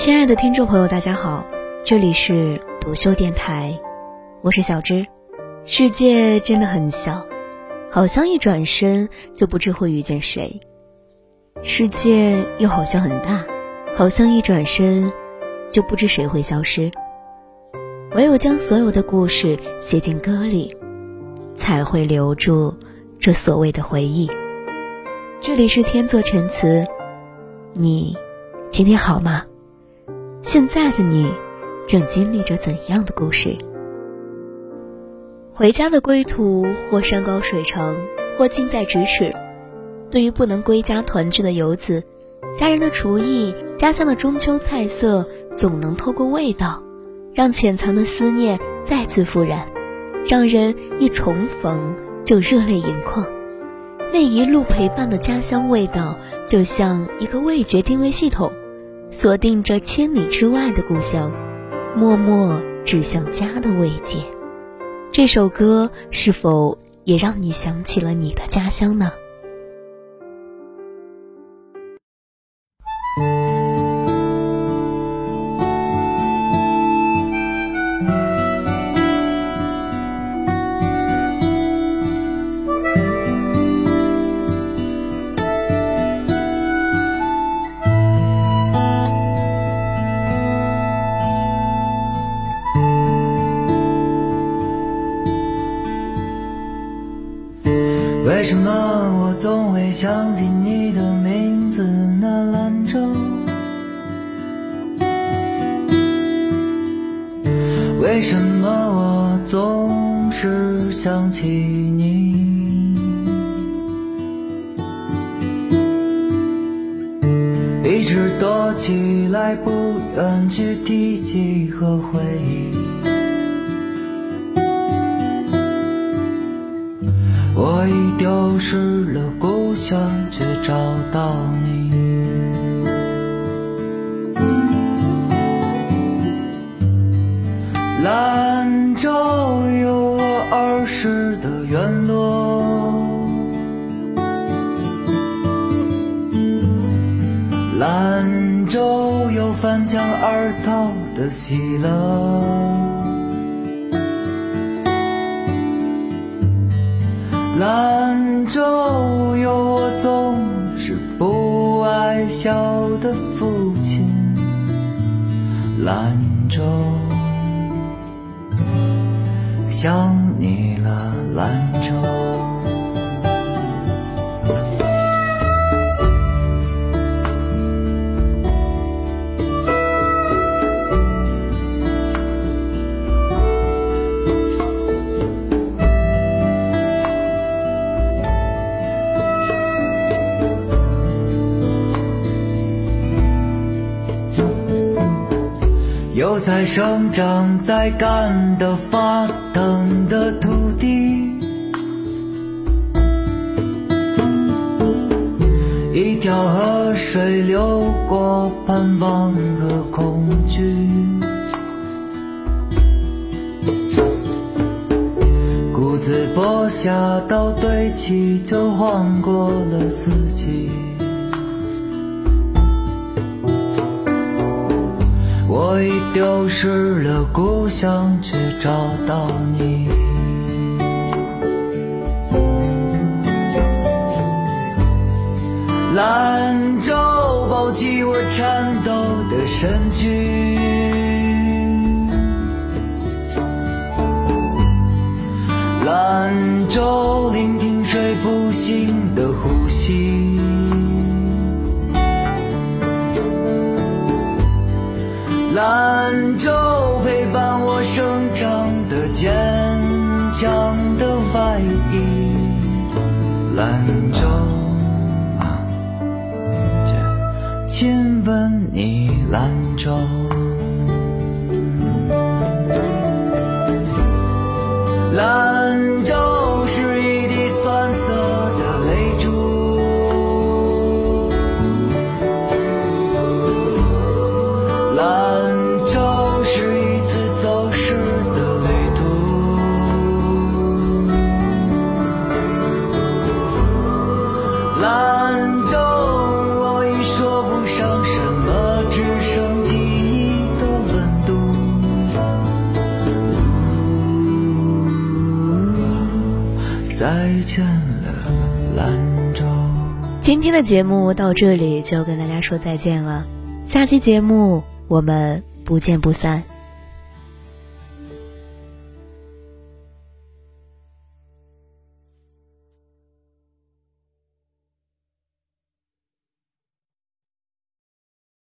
亲爱的听众朋友，大家好，这里是独秀电台，我是小芝。世界真的很小，好像一转身就不知会遇见谁；世界又好像很大，好像一转身就不知谁会消失。唯有将所有的故事写进歌里，才会留住这所谓的回忆。这里是天作陈词，你今天好吗？现在的你正经历着怎样的故事？回家的归途，或山高水长，或近在咫尺。对于不能归家团聚的游子，家人的厨艺、家乡的中秋菜色，总能透过味道，让潜藏的思念再次复燃，让人一重逢就热泪盈眶。那一路陪伴的家乡味道，就像一个味觉定位系统，锁定着千里之外的故乡，默默指向家的慰藉。这首歌是否也让你想起了你的家乡呢？为什么我总会想起你的名字？那兰州。为什么我总是想起你？一直躲起来，不愿去提起和回忆。已丢失了故乡，却找到你。兰州有我儿时的院落，兰州有翻墙而逃的喜乐。兰州有我总是不爱笑的父亲，兰州想你了，兰州。油菜生长在干得发疼的土地，一条河水流过，盼望和恐惧，谷子播下到堆起，就晃过了四季。我已丢失了故乡，却找到你。兰州抱起我颤抖的身躯，兰州聆听睡不醒的呼吸。兰州陪伴我生长的坚强的外衣，兰州，亲吻你，兰州。见了兰州今天的节目到这里就跟大家说再见了，下期节目我们不见不散。